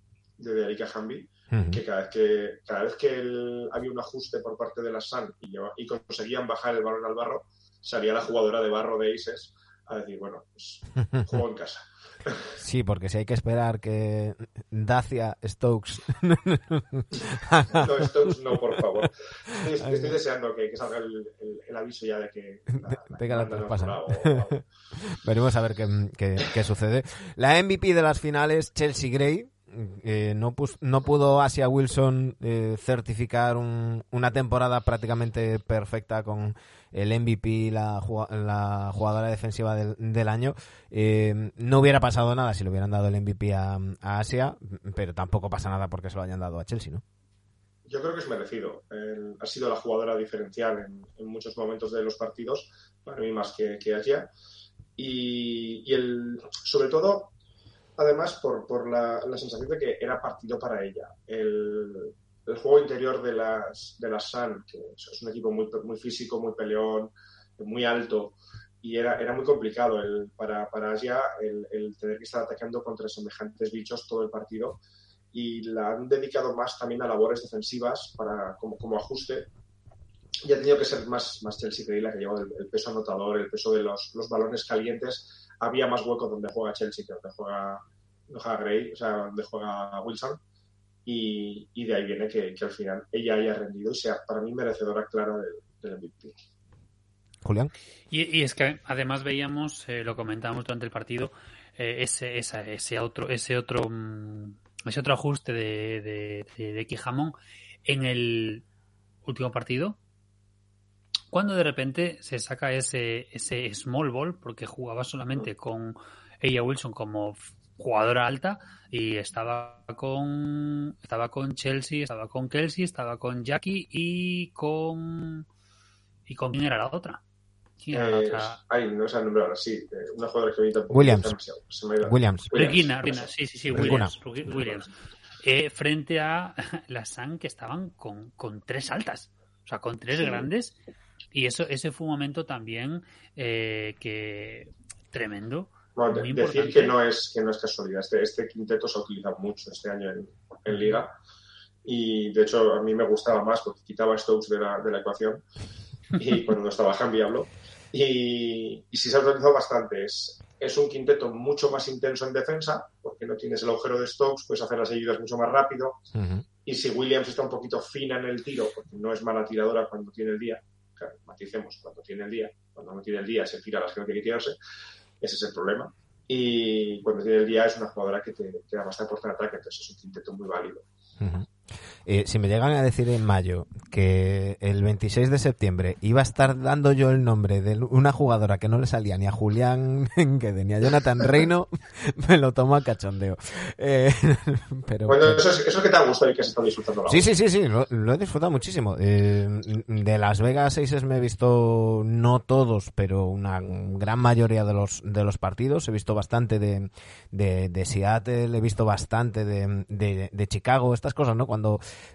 de Erika Hamby, uh -huh. que cada vez que, cada vez que el, había un ajuste por parte de la SAN y, lleva, y, conseguían bajar el balón al barro, salía la jugadora de barro de Ises a decir, bueno, pues juego en casa. Sí, porque si hay que esperar que Dacia Stokes. no, Stokes no, por favor. Estoy, estoy deseando que, que salga el, el, el, aviso ya de que. La, que la traspasan. Veremos a ver qué, qué, qué sucede. La MVP de las finales, Chelsea Gray, eh, no, no, pudo Asia Wilson eh, certificar un, una temporada prácticamente perfecta con el MVP, la, la jugadora defensiva del, año. Eh, no hubiera pasado nada si le hubieran dado el MVP a, Asia, pero tampoco pasa nada porque se lo hayan dado a Chelsea, ¿no? Yo creo que es merecido. Ha sido la jugadora diferencial en, muchos momentos de los partidos, para mí más que, que Asia. Y, y el, sobre todo, además por, por la, la, sensación de que era partido para ella. El, el juego interior de las, de las Sun, que es un equipo muy, muy físico, muy peleón, muy alto, y era, era muy complicado el, para, para Asia el, el, tener que estar atacando contra semejantes bichos todo el partido. Y la han dedicado más también a labores defensivas para, como, como ajuste. Y ha tenido que ser más, más Chelsea que la que lleva el, el, peso anotador, el peso de los, los balones calientes había más hueco donde juega Chelsea que donde juega, donde juega Gray, o sea, donde juega Wilson. Y, y de ahí viene que, que, al final ella haya rendido y sea para mí merecedora clara del, del MVP. Julián. Y, es que además veíamos, eh, lo comentábamos durante el partido, eh, ese, ese otro, ese otro, mm, ese otro ajuste de, de, de, de Quijamón en el último partido, cuando de repente se saca ese, ese small ball, porque jugaba solamente con ella Wilson como jugadora alta y estaba con estaba con Chelsea, estaba con Kelsey, estaba con Jackie y con y con quién era la otra. ¿Quién era la Eh, otra? Ay, no sé el nombre ahora, sí. eh, Una jugadora que ahorita Williams. se me ha ido. Williams. Regina, sí, sí, sí. Williams, Williams. Eh, frente a las San que estaban con, con tres altas, o sea, con tres Sí. grandes. Y eso, ese fue un momento también eh, que tremendo. Bueno, de- decir que no es que no es casualidad. Este, este quinteto se ha utilizado mucho este año en, en Liga. Y de hecho, a mí me gustaba más porque quitaba Stokes de la, de la ecuación. Y cuando no estaba cambiable. Y, y sí se ha utilizado bastante. Es, es un quinteto mucho más intenso en defensa, porque no tienes el agujero de Stokes, puedes hacer las ayudas mucho más rápido. Ujú. Y si Williams está un poquito fina en el tiro, porque no es mala tiradora cuando tiene el día, maticemos, cuando tiene el día, cuando no tiene el día se tira las que no tiene que tirarse, ese es el problema. Y cuando tiene el día es una jugadora que te, te da bastante aporte en ataque, entonces es un quinteto muy válido. Eh, si me llegan a decir en mayo que el 26 de septiembre iba a estar dando yo el nombre de una jugadora que no le salía ni a Julián Guede ni a Jonathan Reino, me lo tomo a cachondeo. Eh, pero, Bueno, eso es, eso es que te ha gustado y que has estado disfrutando la Sí, sí, sí, sí, lo, lo he disfrutado muchísimo. Eh, de Las Vegas 6 me he visto, no todos, pero una gran mayoría de los, de los partidos. He visto bastante de, de, de Seattle, he visto bastante de, de, de Chicago, estas cosas, ¿no? Cuando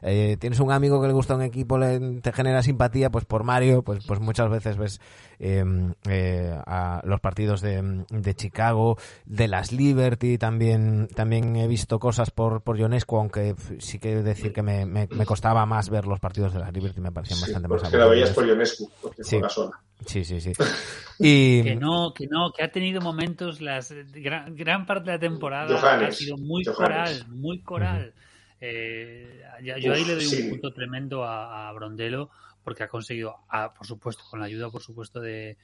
eh, tienes un amigo que le gusta un equipo, le, te genera simpatía, pues por Mario, pues, pues muchas veces ves eh, eh, a los partidos de, de Chicago, de las Liberty, también, también he visto cosas por, por Ionesco, aunque sí que decir que me, me, me costaba más ver los partidos de las Liberty, me parecían Sí, bastante más porque la veías por Ionescu, porque Sí. sola. Sí, sí, sí. Y, Que no, que no, que ha tenido momentos, las gran, gran parte de la temporada Johannes, ha sido muy Johannes. coral, muy coral. Eh, yo ahí Uf, le doy sí. un punto tremendo a, a Brondelo porque ha conseguido, por supuesto, con la ayuda, por supuesto, de,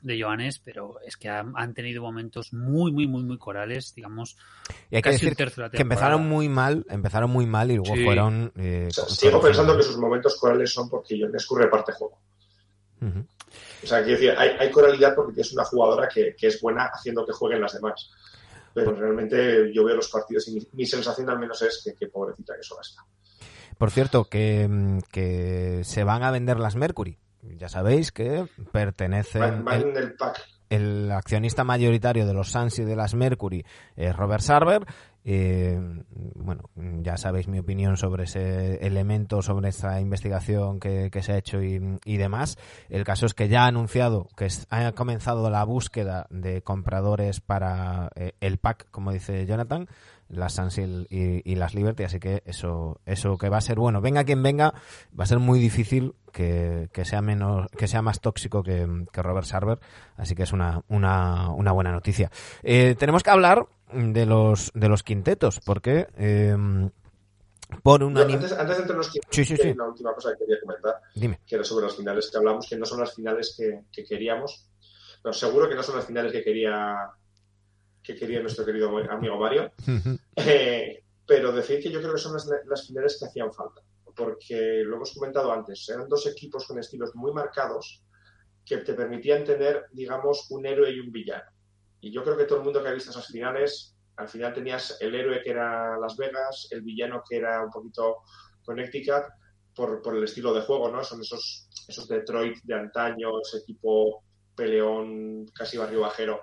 de Johannes, pero es que han, han tenido momentos muy, muy, muy, muy corales, digamos, y hay que casi un decir que empezaron muy mal, empezaron muy mal y luego Sí. fueron... eh, O sea, con- sigo pensando que sus momentos corales son porque Ionescu reparte juego. Ujú. O sea, quiero decir, hay, hay coralidad porque es una jugadora que, que es buena haciendo que jueguen las demás. Pero realmente yo veo los partidos y mi, mi sensación al menos es que, que pobrecita que sola está. Por cierto, que, que se van a vender las Mercury. Ya sabéis que pertenecen... Van, van el- en el pack. El accionista mayoritario de los Suns y de las Mercury es Robert Sarver. Eh, bueno, ya sabéis mi opinión sobre ese elemento, sobre esta investigación que, que se ha hecho y, demás. El caso es que ya ha anunciado que ha comenzado la búsqueda de compradores para eh, el pack, como dice Jonathan, las Suns y- y las Liberty, así que eso, eso que va a ser bueno. Venga quien venga, va a ser muy difícil que, que sea menos, que sea más tóxico que, que Robert Sarver, así que es una, una, una buena noticia. Eh, tenemos que hablar de los de los quintetos, porque eh, por un anim- antes, antes de entre los que Sí, sí, sí. una última cosa que quería comentar, Dime. que era sobre las finales que hablamos, que no son las finales que, que queríamos. No, seguro que no son las finales que quería que quería nuestro querido amigo Mario. Eh, pero decir que yo creo que son las, las finales que hacían falta, porque lo hemos comentado antes, eran dos equipos con estilos muy marcados que te permitían tener, digamos, un héroe y un villano. Y yo creo que todo el mundo que ha visto esas finales, al final tenías el héroe que era Las Vegas, el villano que era un poquito Connecticut, por, por el estilo de juego, ¿no? Son esos, esos Detroit de antaño, ese equipo peleón, casi barrio bajero.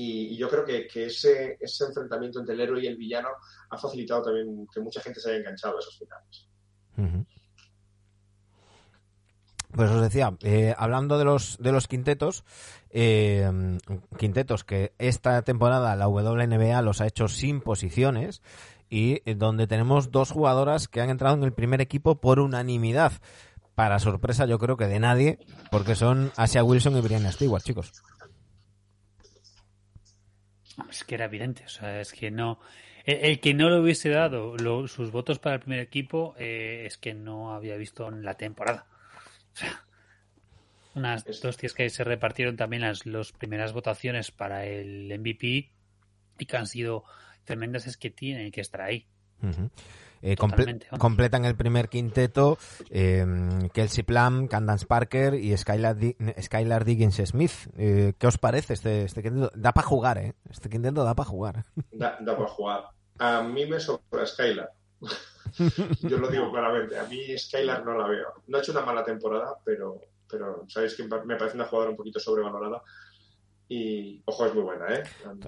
Y, yo creo que, ese, ese enfrentamiento entre el héroe y el villano ha facilitado también que mucha gente se haya enganchado a esos finales. Pues os decía, eh, hablando de los de los quintetos, eh, quintetos que esta temporada la WNBA los ha hecho sin posiciones y donde tenemos dos jugadoras que han entrado en el primer equipo por unanimidad. Para sorpresa, yo creo que de nadie, porque son Asia Wilson y Brianna Stewart, chicos. Es que era evidente, o sea, es que no. El, el que no le hubiese dado lo- sus votos para el primer equipo eh, es que no había visto en la temporada. O sea, unas dos días que se repartieron también las los primeras votaciones para el MVP y que han sido tremendas es que tienen que estar ahí. Eh, completan el primer quinteto eh, Kelsey Plum, Candance Parker y Skylar, Skylar Diggins Smith. Eh, ¿Qué os parece este, este quinteto? Da para jugar, ¿eh? Este quinteto da para jugar. Da, da para jugar. A mí me sobra Skylar. Yo lo digo claramente. A mí Skylar no la veo. No ha hecho una mala temporada, pero, pero sabéis que me parece una jugadora un poquito sobrevalorada. Y, ojo, es muy buena, ¿eh?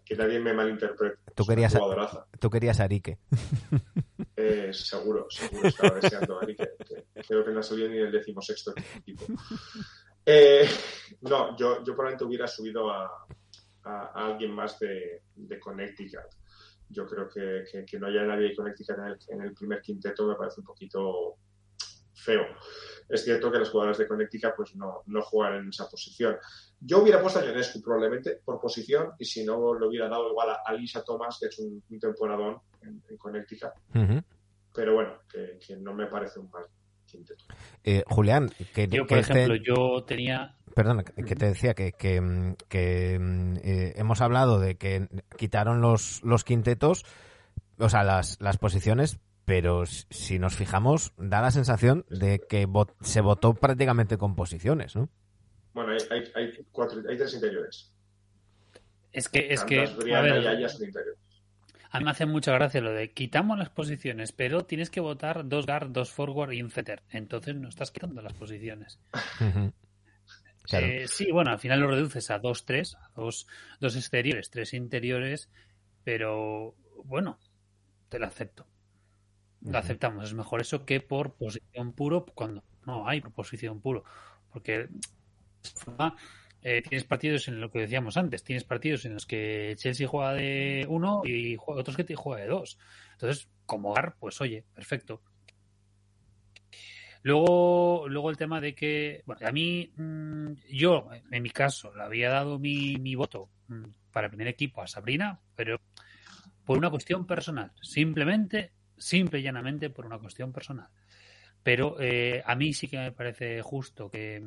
Que nadie me malinterprete. Tú querías, tú querías a Arique. Eh, seguro, seguro estaba deseando a Arique. creo que no ha salido ni el decimosexto equipo. Eh, no, yo, yo probablemente hubiera subido a, a, alguien más de, de, Connecticut. Yo creo que, que, no haya nadie de Connecticut en el, en el primer quinteto me parece un poquito feo. Es cierto que los jugadores de Connecticut pues no, no juegan en esa posición. Yo hubiera puesto a Ionescu probablemente por posición y si no lo hubiera dado igual a, Lisa Thomas, que es un, un temporadón en, en Connecticut. Pero bueno, que, no me parece un mal quinteto. Eh, Julián, que, yo, por ejemplo, yo tenía Perdona, que te decía que, que, que eh, hemos hablado de que quitaron los, los quintetos, o sea, las, las posiciones, pero si nos fijamos, da la sensación de que se votó prácticamente con posiciones, ¿no? Bueno, hay, hay, cuatro, hay tres interiores. Es que, es que. A, ver, a mí me hace mucha gracia lo de quitamos las posiciones, pero tienes que votar dos guard, dos forward y un setter. Entonces no estás quitando las posiciones. Eh, sí, bueno, al final lo reduces a dos, tres, a dos, dos exteriores, tres interiores, pero bueno, te lo acepto lo aceptamos. Es mejor eso que por posición puro cuando no hay posición puro. Porque eh, tienes partidos en lo que decíamos antes, tienes partidos en los que Chelsea juega de uno y otros que te juega de dos. Entonces, como GAR, pues oye, perfecto. Luego, luego el tema de que, bueno, a mí, mm, yo, en mi caso, le había dado mi, voto mm, para el primer equipo a Sabrina, pero por una cuestión personal. Simplemente simple y llanamente por una cuestión personal. Pero eh, a mí sí que me parece justo que,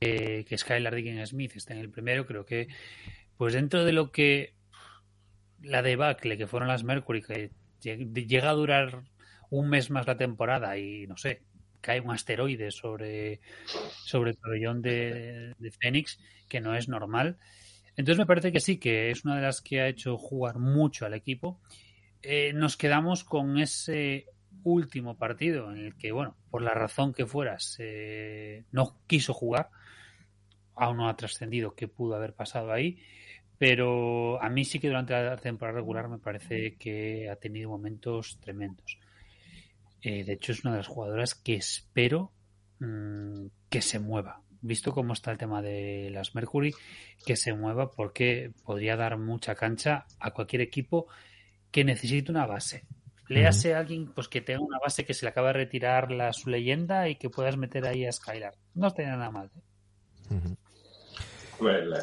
que, Skylar Dickens Smith esté en el primero. Creo que, pues dentro de lo que la debacle que fueron las Mercury, que llega a durar un mes más la temporada y no sé, cae un asteroide sobre, sobre el pabellón de, de Phoenix, que no es normal. Entonces me parece que sí, que es una de las que ha hecho jugar mucho al equipo eh, nos quedamos con ese último partido en el que, bueno, por la razón que fueras, no quiso jugar. Aún no ha trascendido qué pudo haber pasado ahí. Pero a mí sí que durante la temporada regular me parece que ha tenido momentos tremendos. Eh, de hecho, es una de las jugadoras que espero mm, que se mueva. Visto cómo está el tema de las Mercury, que se mueva porque podría dar mucha cancha a cualquier equipo que necesite una base. Léase a alguien pues que tenga una base que se le acaba de retirar la, su leyenda y que puedas meter ahí a Skylar. No tiene nada mal. ¿eh?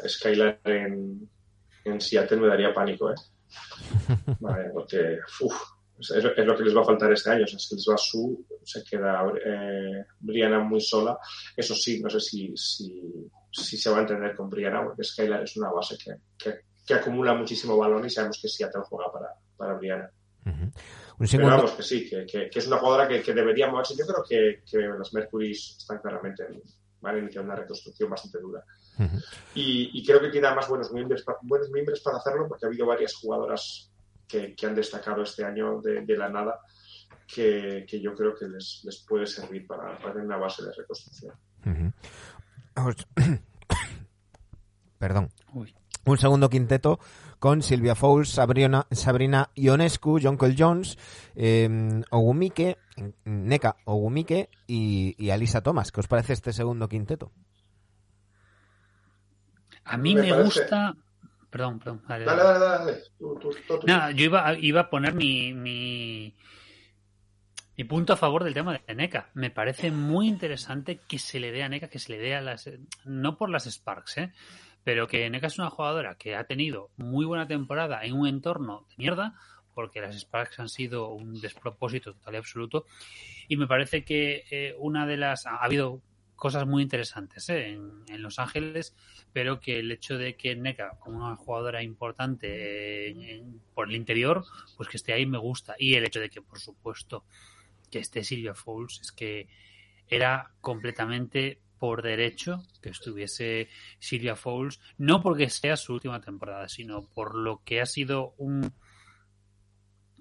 Skylar en, en, Seattle me daría pánico, ¿eh? Vale, porque es, lo que les va a faltar este año. O sea, es que les va su, se queda eh, Brianna muy sola. Eso sí, no sé si, si, si, se va a entender con Brianna, porque Skylar es una base que, que, que acumula muchísimo balón y sabemos que Seattle juega para, para Brianna. Pero vamos, que sí, que, que, es una jugadora que, que debería moverse. Yo creo que, que las Mercurys están claramente van a iniciar una reconstrucción bastante dura. Y, y, creo que tiene además buenos miembros, buenos miembros para hacerlo, porque ha habido varias jugadoras que, han destacado este año de, de la nada, que, yo creo que les, les puede servir para, para, tener una base de reconstrucción. Perdón. Un segundo quinteto con Silvia Fowles, Sabrina, Sabrina Ionescu, Jonkel Jones, eh, Ogumike, Neka Ogumike y, Alisa Thomas. ¿Qué os parece este segundo quinteto? A mí me, gusta. Perdón, perdón. Dale, dale, dale. Nada, yo iba, iba a poner mi, mi, mi, punto a favor del tema de NECA. Me parece muy interesante que se le dé a NECA, que se le dé a las. No por las Sparks, ¿eh? pero que Neka es una jugadora que ha tenido muy buena temporada en un entorno de mierda, porque las Sparks han sido un despropósito total y absoluto, y me parece que eh, una de las... Ha habido cosas muy interesantes ¿eh? en, Los Ángeles, pero que el hecho de que NECA, como una jugadora importante por el interior, pues que esté ahí me gusta. Y el hecho de que, por supuesto, que esté Silvia Fowles, es que era completamente por derecho que estuviese Silvia Fowles, no porque sea su última temporada, sino por lo que ha sido un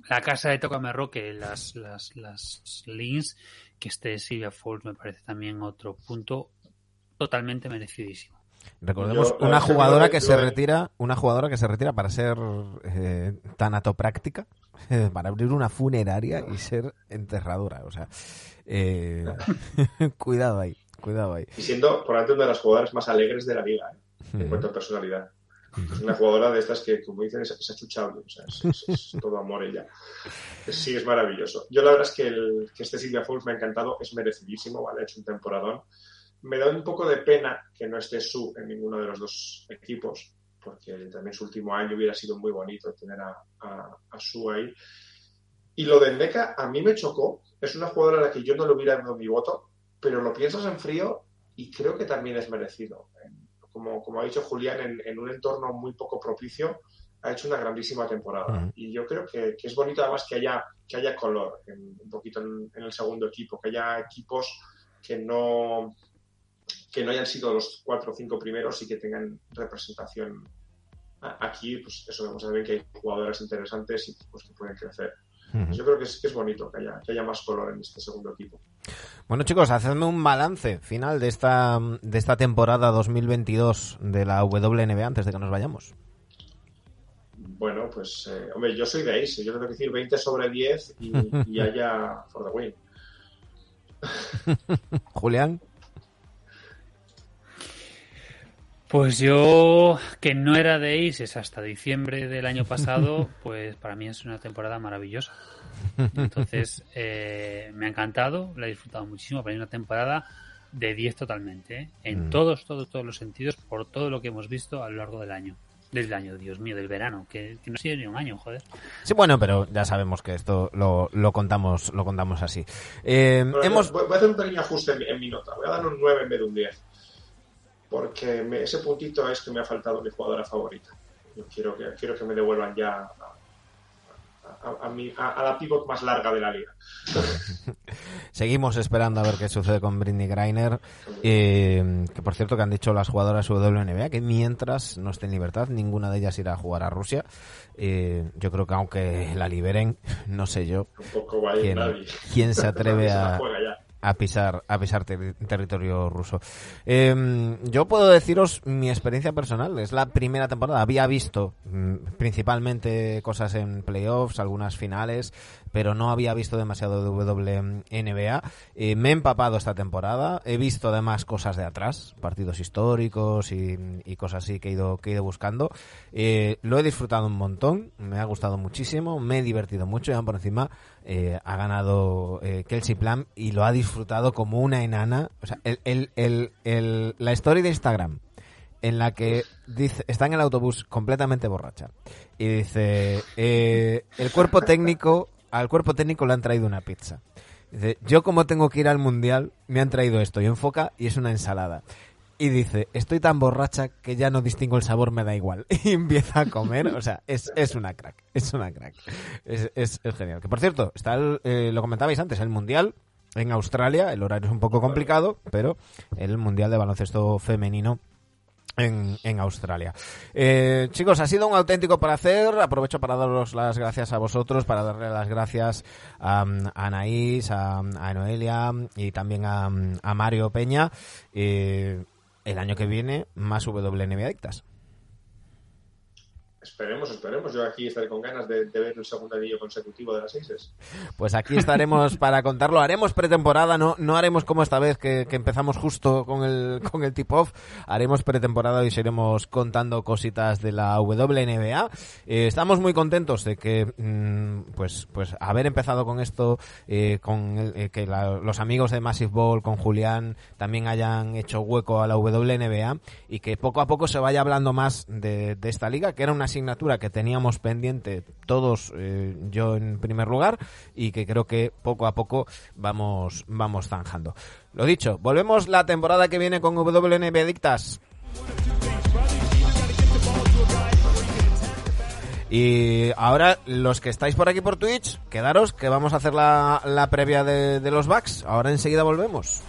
la casa de Tocamerro, que las, las, las links, que esté Silvia Fowles me parece también otro punto totalmente merecidísimo. Recordemos una jugadora que se retira, una jugadora que se retira para ser eh, tanatopráctica, para abrir una funeraria y ser enterradora. O sea, eh, cuidado ahí, cuidado ahí. Y siendo por una de las jugadoras más alegres de la liga, ¿eh? en cuanto a personalidad. Es una jugadora de estas que, como dicen, es, achuchable, o sea, es, todo amor ella. Sí, es maravilloso. Yo la verdad es que, el, que este Silvia Fowles me ha encantado, es merecidísimo, ¿vale? Ha hecho un temporadón. Me da un poco de pena que no esté Su en ninguno de los dos equipos, porque también su último año hubiera sido muy bonito tener a, a, Su ahí. Y lo de Meca a mí me chocó. Es una jugadora a la que yo no le hubiera dado mi voto, pero lo piensas en frío y creo que también es merecido como, ha dicho Julián, en, un entorno muy poco propicio, ha hecho una grandísima temporada. Y yo creo que, es bonito además que haya, que haya color un poquito en, el segundo equipo, que haya equipos que no, que no hayan sido los cuatro o cinco primeros y que tengan representación aquí, pues eso vemos también que hay jugadores interesantes y pues, que pueden crecer. Yo creo que es, que es bonito que haya, que haya más color en este segundo equipo. Bueno chicos, hacedme un balance final de esta, de esta temporada 2022 de la WNBA antes de que nos vayamos. Bueno, pues, eh, hombre, yo soy de Ace, yo tengo que decir 20 sobre 10 y, y haya for the win. Julián. Pues yo, que no era de Aces hasta diciembre del año pasado, pues para mí es una temporada maravillosa. Entonces, eh, me ha encantado, la he disfrutado muchísimo, para mí una temporada de 10 totalmente, ¿eh? en mm. todos, todos, todos los sentidos, por todo lo que hemos visto a lo largo del año. Del año, Dios mío, del verano, que, no ha sido ni un año, joder. Sí, bueno, pero ya sabemos que esto lo, lo contamos lo contamos así. Eh, hemos... voy, a hacer un pequeño ajuste en mi, nota, voy a dar un 9 en vez de un 10 porque ese puntito es que me ha faltado mi jugadora favorita. Yo quiero que, quiero que me devuelvan ya a, la pivot más larga de la liga. Seguimos esperando a ver qué sucede con Britney Greiner, eh, que por cierto que han dicho las jugadoras WNBA que mientras no esté en libertad, ninguna de ellas irá a jugar a Rusia. Eh, yo creo que aunque la liberen, no sé yo quién, se atreve a, a pisar, a pisar territorio ruso. Em, yo puedo deciros mi experiencia personal. Es la primera temporada. Había visto mm, principalmente cosas en playoffs, algunas finales, pero no había visto demasiado de WNBA. Eh, me he empapado esta temporada. He visto además cosas de atrás, partidos históricos y, cosas así que he ido, que he ido buscando. Eh, lo he disfrutado un montón. Me ha gustado muchísimo. Me he divertido mucho. Y por encima eh, ha ganado Kelsey Plum y lo ha disfrutado como una enana. O sea, el, la historia de Instagram en la que dice, está en el autobús completamente borracha y dice, el cuerpo técnico al cuerpo técnico le han traído una pizza. Dice, yo como tengo que ir al mundial, me han traído esto y enfoca y es una ensalada. Y dice, estoy tan borracha que ya no distingo el sabor, me da igual. Y empieza a comer, o sea, es, una crack, es una crack. Es, es, genial. Que por cierto, está eh, lo comentabais antes, el mundial en Australia, el horario es un poco complicado, pero el mundial de baloncesto femenino en, en, Australia. Eh, chicos, ha sido un auténtico placer. Aprovecho para daros las gracias a vosotros, para darle las gracias a, a Anaís, a, Noelia y también a, Mario Peña. Eh, el año que viene, más WNBA Dictas. Esperemos, esperemos. Yo aquí estaré con ganas de, ver el segundo anillo consecutivo de las seis. Pues aquí estaremos para contarlo. Haremos pretemporada, no, no haremos como esta vez que, empezamos justo con el, con el tip-off. Haremos pretemporada y seguiremos contando cositas de la WNBA. Eh, estamos muy contentos de que, mm, pues, pues haber empezado con esto, eh, con eh, que los amigos de Massive Ball, con Julián, también hayan hecho hueco a la WNBA y que poco a poco se vaya hablando más de, de esta liga, que era una asignatura que teníamos pendiente todos, eh, yo en primer lugar, y que creo que poco a poco vamos, vamos zanjando. Lo dicho, volvemos la temporada que viene con WNB Dictas. Y ahora, los que estáis por aquí por Twitch, quedaros que vamos a hacer la, la previa de, de los backs. Ahora enseguida volvemos.